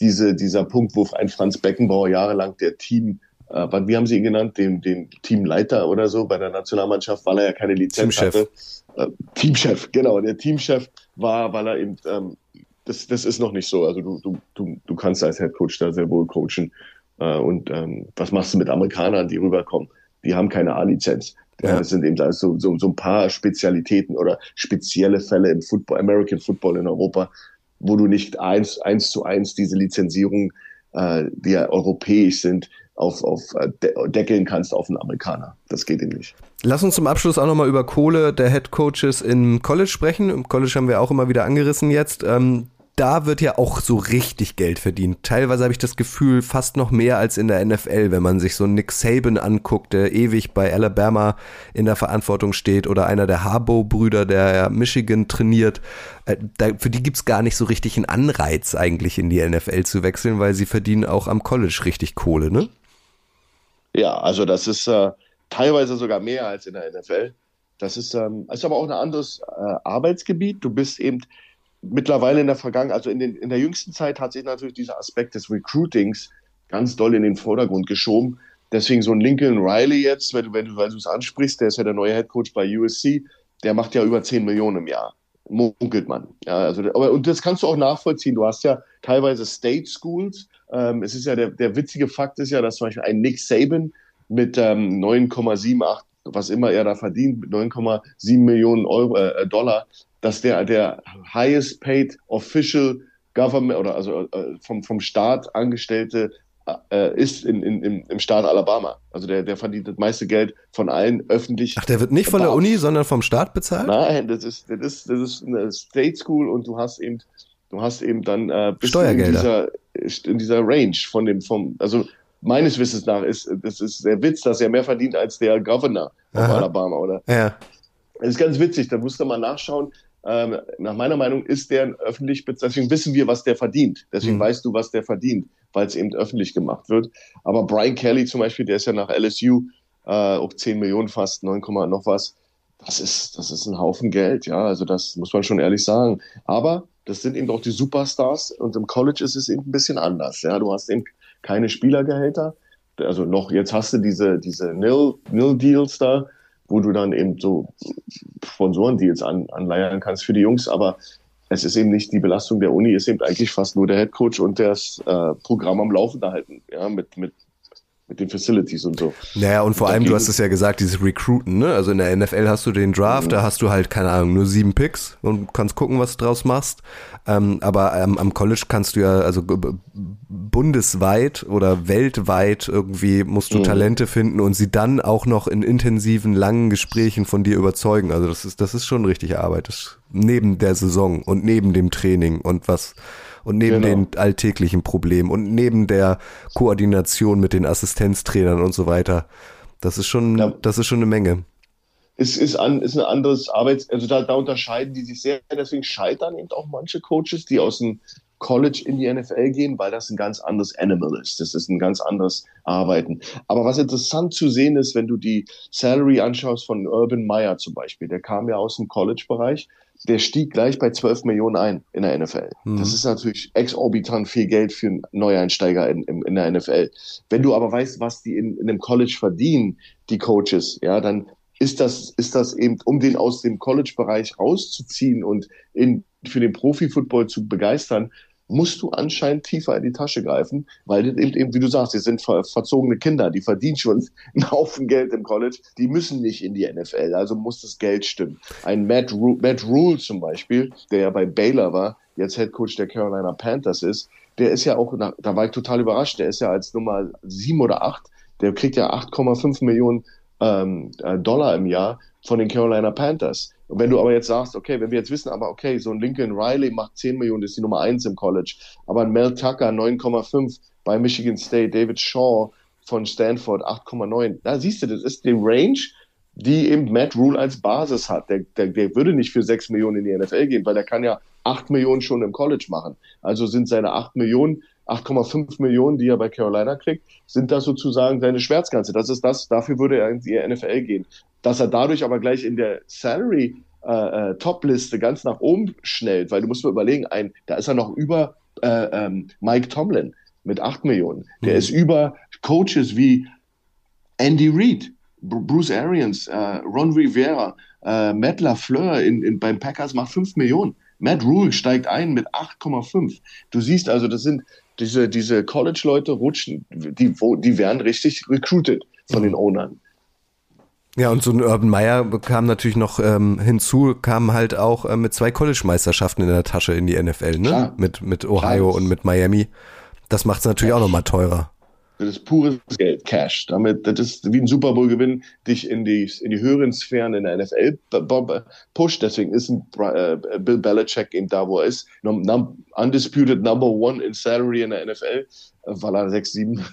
[SPEAKER 5] diese, dieser Punkt, wo ein Franz Beckenbauer jahrelang der Team äh, wie haben Sie ihn genannt, den, den Teamleiter oder so bei der Nationalmannschaft, weil er ja keine Lizenz Teamchef. hatte. Äh, Teamchef, genau. Der Teamchef war, weil er eben, ähm, das, das ist noch nicht so. Also du, du, du, du kannst als Headcoach da sehr wohl coachen. Äh, und ähm, was machst du mit Amerikanern, die rüberkommen? Die haben keine A-Lizenz. Ja. Das sind eben so, so, so ein paar Spezialitäten oder spezielle Fälle im Football, American Football in Europa, wo du nicht eins, eins zu eins diese Lizenzierung, äh, die ja europäisch sind, auf, auf äh, deckeln kannst auf einen Amerikaner. Das geht ihm nicht.
[SPEAKER 4] Lass uns zum Abschluss auch nochmal über Kohle der Head Coaches im College sprechen. Im College haben wir auch immer wieder angerissen jetzt. Ähm, da wird ja auch so richtig Geld verdient. Teilweise habe ich das Gefühl, fast noch mehr als in der NFL, wenn man sich so Nick Saban anguckt, der ewig bei Alabama in der Verantwortung steht, oder einer der Harbaugh-Brüder, der Michigan trainiert. Äh, da, für die gibt's gar nicht so richtig einen Anreiz, eigentlich in die NFL zu wechseln, weil sie verdienen auch am College richtig Kohle, ne?
[SPEAKER 5] Ja, also das ist äh, teilweise sogar mehr als in der NFL. Das ist, ähm, ist aber auch ein anderes äh, Arbeitsgebiet. Du bist eben mittlerweile in der Vergangenheit, also in, den, in der jüngsten Zeit hat sich natürlich dieser Aspekt des Recruitings ganz doll in den Vordergrund geschoben. Deswegen so ein Lincoln Riley jetzt, wenn du, wenn weil du es ansprichst, der ist ja der neue Head Coach bei USC, der macht ja über 10 Millionen im Jahr. Munkelt man. Ja, also, aber, und das kannst du auch nachvollziehen. Du hast ja teilweise State Schools, ähm, es ist ja der, der witzige Fakt ist ja, dass zum Beispiel ein Nick Saban mit ähm, 9,78, was immer er da verdient, mit 9,7 Millionen Euro, äh, Dollar, dass der der highest paid official government oder also äh, vom, vom Staat angestellte äh, ist in, in, im, im Staat Alabama. Also der, der verdient das meiste Geld von allen öffentlich.
[SPEAKER 4] Ach, der wird nicht von der Uni, sondern vom Staat bezahlt?
[SPEAKER 5] Nein, das ist, das ist, das ist eine State School und du hast eben, du hast eben dann
[SPEAKER 4] äh, Steuergelder.
[SPEAKER 5] In dieser, in dieser Range von dem, vom, also meines Wissens nach ist, das ist der Witz, dass er mehr verdient als der Governor von Alabama, oder?
[SPEAKER 4] Ja.
[SPEAKER 5] Das ist ganz witzig, da musst du mal nachschauen. Ähm, nach meiner Meinung ist der öffentlich, deswegen wissen wir, was der verdient. Deswegen mhm. weißt du, was der verdient, weil es eben öffentlich gemacht wird. Aber Brian Kelly zum Beispiel, der ist ja nach LSU äh, auch 10 Millionen fast, 9, noch was. Das ist, das ist ein Haufen Geld, ja. Also das muss man schon ehrlich sagen. Aber das sind eben auch die Superstars und im College ist es eben ein bisschen anders. Ja, du hast eben keine Spielergehälter. Also noch, jetzt hast du diese, diese Nil-Deals da, wo du dann eben so Sponsorendeals an, anleiern kannst für die Jungs, aber es ist eben nicht die Belastung der Uni, ist eben eigentlich fast nur der Headcoach und das äh, Programm am Laufen halten, ja, mit, mit mit den Facilities und so.
[SPEAKER 4] Naja, und vor allem, du hast es ja gesagt, dieses Recruiten, ne? Also in der NFL hast du den Draft, mhm. da hast du halt, keine Ahnung, nur sieben Picks und kannst gucken, was du draus machst. Ähm, aber ähm, am College kannst du ja, also bundesweit oder weltweit irgendwie musst du mhm. Talente finden und sie dann auch noch in intensiven, langen Gesprächen von dir überzeugen. Also das ist, das ist schon richtig Arbeit. Das ist neben der Saison und neben dem Training und was und neben genau. den alltäglichen Problemen und neben der Koordination mit den Assistenztrainern und so weiter. Das ist schon, ja. das ist schon eine Menge.
[SPEAKER 5] Es ist, an, ist ein anderes Arbeits-, also da, da unterscheiden die sich sehr. Deswegen scheitern eben auch manche Coaches, die aus dem College in die NFL gehen, weil das ein ganz anderes Animal ist. Das ist ein ganz anderes Arbeiten. Aber was interessant zu sehen ist, wenn du die Salary anschaust von Urban Meyer zum Beispiel, der kam ja aus dem College-Bereich, der stieg gleich bei 12 Millionen ein in der NFL. Mhm. Das ist natürlich exorbitant viel Geld für einen Neueinsteiger in, in, in der NFL. Wenn du aber weißt, was die in, in einem College verdienen, die Coaches, ja, dann ist das, ist das eben, um den aus dem College-Bereich rauszuziehen und in, für den Profi-Football zu begeistern, musst du anscheinend tiefer in die Tasche greifen, weil eben, eben wie du sagst, die sind ver verzogene Kinder, die verdienen schon einen Haufen Geld im College, die müssen nicht in die NFL, also muss das Geld stimmen. Ein Matt, Ru Matt Rule zum Beispiel, der ja bei Baylor war, jetzt Head Coach der Carolina Panthers ist, der ist ja auch, da war ich total überrascht, der ist ja als Nummer sieben oder acht, der kriegt ja 8,5 Millionen ähm, äh, Dollar im Jahr von den Carolina Panthers. Und wenn du aber jetzt sagst, okay, wenn wir jetzt wissen, aber okay, so ein Lincoln Riley macht 10 Millionen, ist die Nummer 1 im College, aber ein Mel Tucker 9,5 bei Michigan State, David Shaw von Stanford 8,9. Da siehst du, das ist die Range, die eben Matt Rule als Basis hat. Der, der, der würde nicht für 6 Millionen in die NFL gehen, weil der kann ja 8 Millionen schon im College machen. Also sind seine 8 Millionen 8,5 Millionen, die er bei Carolina kriegt, sind das sozusagen seine Schmerzgrenze. Das ist das, dafür würde er in die NFL gehen. Dass er dadurch aber gleich in der Salary äh, äh, Top-Liste ganz nach oben schnellt, weil du musst mir überlegen, ein, da ist er noch über äh, ähm, Mike Tomlin mit 8 Millionen. Der mhm. ist über Coaches wie Andy Reid, Bruce Arians, äh, Ron Rivera, äh, Matt LaFleur in, in, beim Packers macht 5 Millionen. Matt Rule steigt ein mit 8,5. Du siehst also, das sind diese, diese College-Leute rutschen, die, die werden richtig recruited von den Ownern.
[SPEAKER 4] Ja, und so ein Urban Meyer kam natürlich noch ähm, hinzu, kam halt auch äh, mit zwei College-Meisterschaften in der Tasche in die NFL, ne? Klar. Mit, mit Ohio Klar. und mit Miami. Das macht es natürlich ja. auch nochmal teurer.
[SPEAKER 5] Das ist pures Geld, Cash. Damit, das ist wie ein Super Bowl-Gewinn, dich in die, in die höheren Sphären in der NFL pusht. Deswegen ist ein äh, Bill Belichick eben da, wo er ist. Undisputed Number One in Salary in der NFL weil er 6, 7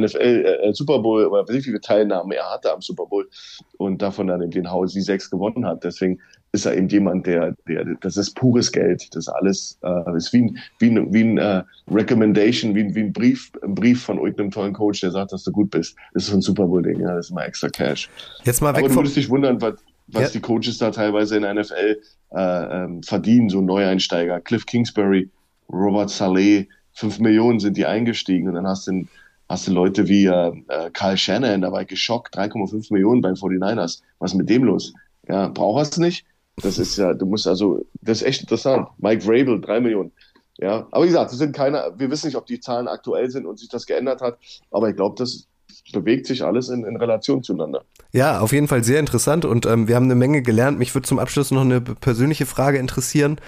[SPEAKER 5] NFL äh, Super Bowl, oder wie viele Teilnahmen er hatte am Super Bowl und davon dann den Haus die 6 gewonnen hat. Deswegen ist er eben jemand, der, der, das ist pures Geld. Das alles äh, ist wie ein, wie ein, wie ein äh, Recommendation, wie ein, wie ein Brief, ein Brief von irgendeinem tollen Coach, der sagt, dass du gut bist. Das ist so ein Super Bowl-Ding, ja, das ist immer extra Cash.
[SPEAKER 4] Jetzt mal weg
[SPEAKER 5] Aber du würdest dich wundern, was, was ja. die Coaches da teilweise in der NFL äh, ähm, verdienen, so Neueinsteiger. Cliff Kingsbury, Robert Saleh, fünf Millionen sind die eingestiegen und dann hast du, hast du Leute wie äh, äh Carl Shannon, da war ich geschockt, 3,5 Millionen beim 49ers. Was ist mit dem los? Ja, brauchst du nicht? Das ist ja, du musst also, das ist echt interessant. Mike Vrabel, drei Millionen. Ja, aber wie gesagt, das sind keine, wir wissen nicht, ob die Zahlen aktuell sind und sich das geändert hat, aber ich glaube, das bewegt sich alles in, in Relation zueinander.
[SPEAKER 4] Ja, auf jeden Fall sehr interessant und ähm, wir haben eine Menge gelernt. Mich würde zum Abschluss noch eine persönliche Frage interessieren.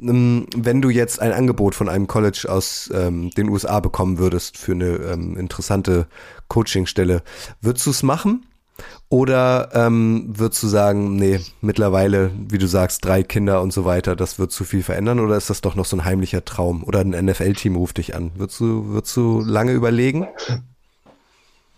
[SPEAKER 4] Ähm, wenn du jetzt ein Angebot von einem College aus ähm, den USA bekommen würdest für eine ähm, interessante Coachingstelle, würdest du es machen? Oder ähm, würdest du sagen, nee, mittlerweile, wie du sagst, drei Kinder und so weiter, das wird zu viel verändern? Oder ist das doch noch so ein heimlicher Traum? Oder ein NFL-Team ruft dich an? Würdest du, würdest du lange überlegen?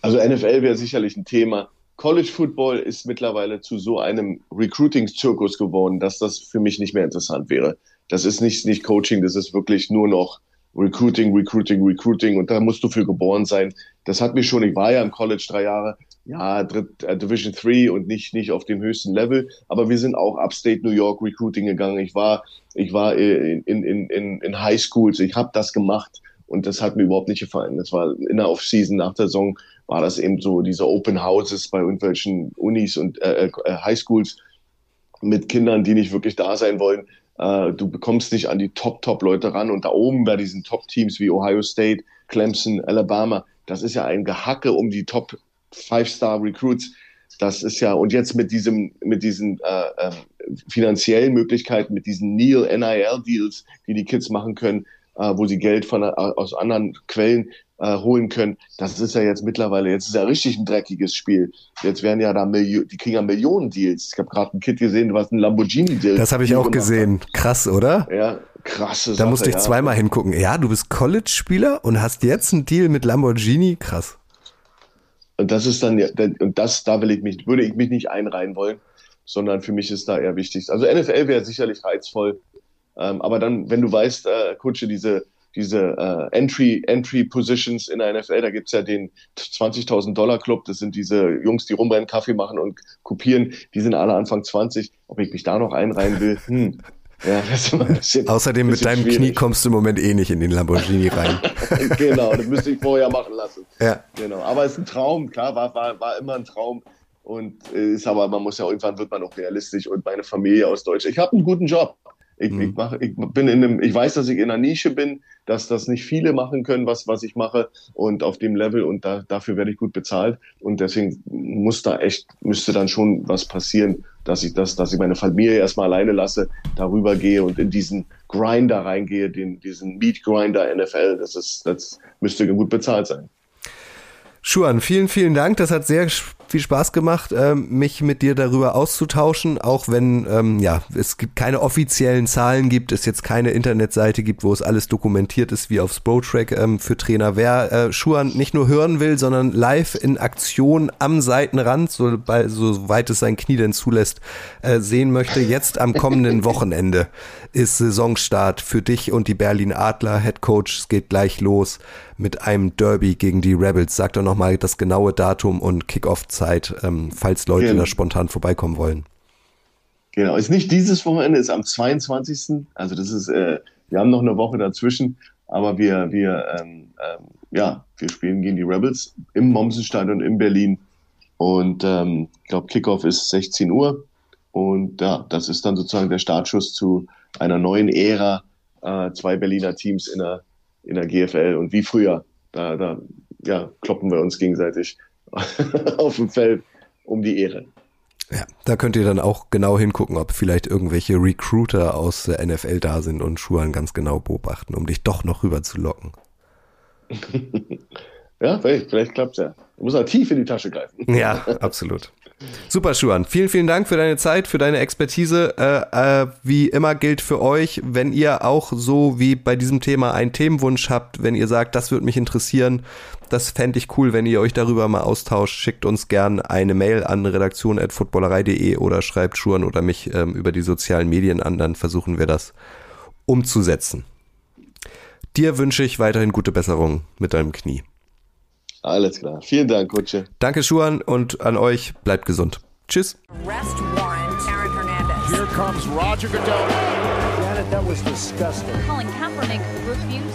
[SPEAKER 5] Also NFL wäre sicherlich ein Thema. College Football ist mittlerweile zu so einem Recruiting-Zirkus geworden, dass das für mich nicht mehr interessant wäre. Das ist nicht, nicht Coaching, das ist wirklich nur noch Recruiting, Recruiting, Recruiting und da musst du für geboren sein. Das hat mich schon, ich war ja im College drei Jahre, ja, Dritt, äh, Division 3 und nicht, nicht auf dem höchsten Level, aber wir sind auch Upstate New York Recruiting gegangen. Ich war, ich war in, in, in, in High Schools, ich habe das gemacht und das hat mir überhaupt nicht gefallen. Das war in der Off-Season nach der Saison war das eben so diese Open Houses bei irgendwelchen Unis und äh, äh, Highschools mit Kindern, die nicht wirklich da sein wollen. Äh, du bekommst nicht an die Top-Top-Leute ran und da oben bei diesen Top-Teams wie Ohio State, Clemson, Alabama, das ist ja ein Gehacke um die Top Five-Star-Recruits. Das ist ja, und jetzt mit diesem, mit diesen äh, äh, finanziellen Möglichkeiten, mit diesen Neil NIL-Deals, die die Kids machen können, äh, wo sie Geld von, äh, aus anderen Quellen äh, holen können. Das ist ja jetzt mittlerweile, jetzt ist ja richtig ein dreckiges Spiel. Jetzt werden ja da Millionen, die kriegen ja Millionen Deals. Ich habe gerade ein Kid gesehen, was ein Lamborghini-Deal.
[SPEAKER 4] Das habe ich auch gesehen. Hat. Krass, oder?
[SPEAKER 5] Ja, krasse
[SPEAKER 4] Sache. Da musste ich ja. zweimal hingucken. Ja, du bist College-Spieler und hast jetzt einen Deal mit Lamborghini. Krass.
[SPEAKER 5] Und das ist dann, und das, da will ich mich, würde ich mich nicht einreihen wollen, sondern für mich ist da eher wichtig. Also NFL wäre sicherlich reizvoll, ähm, aber dann, wenn du weißt, äh, Kutsche, diese, diese äh, Entry, Entry Positions in der NFL, da gibt's ja den 20.000 Dollar Club, das sind diese Jungs, die rumrennen, Kaffee machen und kopieren, die sind alle Anfang 20. Ob ich mich da noch einreihen will, (laughs) hm.
[SPEAKER 4] Ja, bisschen, Außerdem mit deinem schwierig. Knie kommst du im Moment eh nicht in den Lamborghini rein. (laughs)
[SPEAKER 5] genau, das müsste ich vorher machen lassen. Ja. Genau. Aber es ist ein Traum, klar, war, war, war immer ein Traum. Und äh, ist aber, man muss ja irgendwann wird man auch realistisch und meine Familie aus Deutschland. Ich habe einen guten Job. Ich, mhm. ich, mache, ich bin in einem, ich weiß, dass ich in einer Nische bin, dass das nicht viele machen können, was, was ich mache und auf dem Level und da, dafür werde ich gut bezahlt und deswegen muss da echt, müsste dann schon was passieren, dass ich das, dass ich meine Familie erstmal alleine lasse, darüber gehe und in diesen Grinder reingehe, den, diesen Meat Grinder NFL, das ist, das müsste gut bezahlt sein.
[SPEAKER 4] Schuan, vielen, vielen Dank. Das hat sehr viel Spaß gemacht, ähm, mich mit dir darüber auszutauschen, auch wenn ähm, ja es gibt keine offiziellen Zahlen gibt, es jetzt keine Internetseite gibt, wo es alles dokumentiert ist wie auf Spotrack ähm, für Trainer. Wer äh, Schuhan nicht nur hören will, sondern live in Aktion am Seitenrand, so bei, soweit es sein Knie denn zulässt, äh, sehen möchte, jetzt am kommenden (laughs) Wochenende ist Saisonstart für dich und die Berlin Adler. Head Coach, es geht gleich los mit einem Derby gegen die Rebels. Sag doch nochmal das genaue Datum und Kickoff-Zeit, ähm, falls Leute
[SPEAKER 5] Genau.
[SPEAKER 4] da spontan vorbeikommen wollen.
[SPEAKER 5] Genau, ist nicht dieses Wochenende, ist am 22. Also das ist, äh, wir haben noch eine Woche dazwischen, aber wir, wir, ähm, ähm, ja, wir spielen gegen die Rebels im Mommsenstadion in Berlin und ähm, ich glaube Kickoff ist 16 Uhr und ja, das ist dann sozusagen der Startschuss zu einer neuen Ära, äh, zwei Berliner Teams in der, in der GFL und wie früher, da, da ja, kloppen wir uns gegenseitig (laughs) auf dem Feld um die Ehre.
[SPEAKER 4] Ja, da könnt ihr dann auch genau hingucken, ob vielleicht irgendwelche Recruiter aus der NFL da sind und Schuhan ganz genau beobachten, um dich doch noch rüber zu locken. (laughs)
[SPEAKER 5] Ja, vielleicht, vielleicht klappt's ja. Du musst halt tief in die Tasche greifen.
[SPEAKER 4] Ja, absolut. Super, Schuhan. Vielen, vielen Dank für deine Zeit, für deine Expertise. Äh, äh, wie immer gilt für euch, wenn ihr auch so wie bei diesem Thema einen Themenwunsch habt, wenn ihr sagt, das würde mich interessieren, das fände ich cool, wenn ihr euch darüber mal austauscht, schickt uns gern eine Mail an redaktion.footballerei.de oder schreibt Schuhan oder mich ähm, über die sozialen Medien an, dann versuchen wir das umzusetzen. Dir wünsche ich weiterhin gute Besserung mit deinem Knie.
[SPEAKER 5] Alles klar. Vielen Dank, Kutsche.
[SPEAKER 4] Danke, Schuhan, und an euch. Bleibt gesund. Tschüss.
[SPEAKER 6] Arrest warrant, Aaron Hernandez.
[SPEAKER 1] Here comes Roger Goodell.
[SPEAKER 2] Janet, that was disgusting.
[SPEAKER 3] Colin Kaepernick refusing